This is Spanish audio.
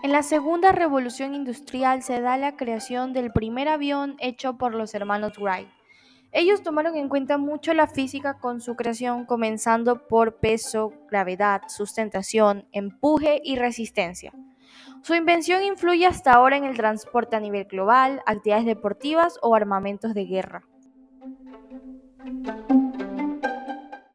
En la segunda revolución industrial se da la creación del primer avión hecho por los hermanos Wright. Ellos tomaron en cuenta mucho la física con su creación, comenzando por peso, gravedad, sustentación, empuje y resistencia. Su invención influye hasta ahora en el transporte a nivel global, actividades deportivas o armamentos de guerra.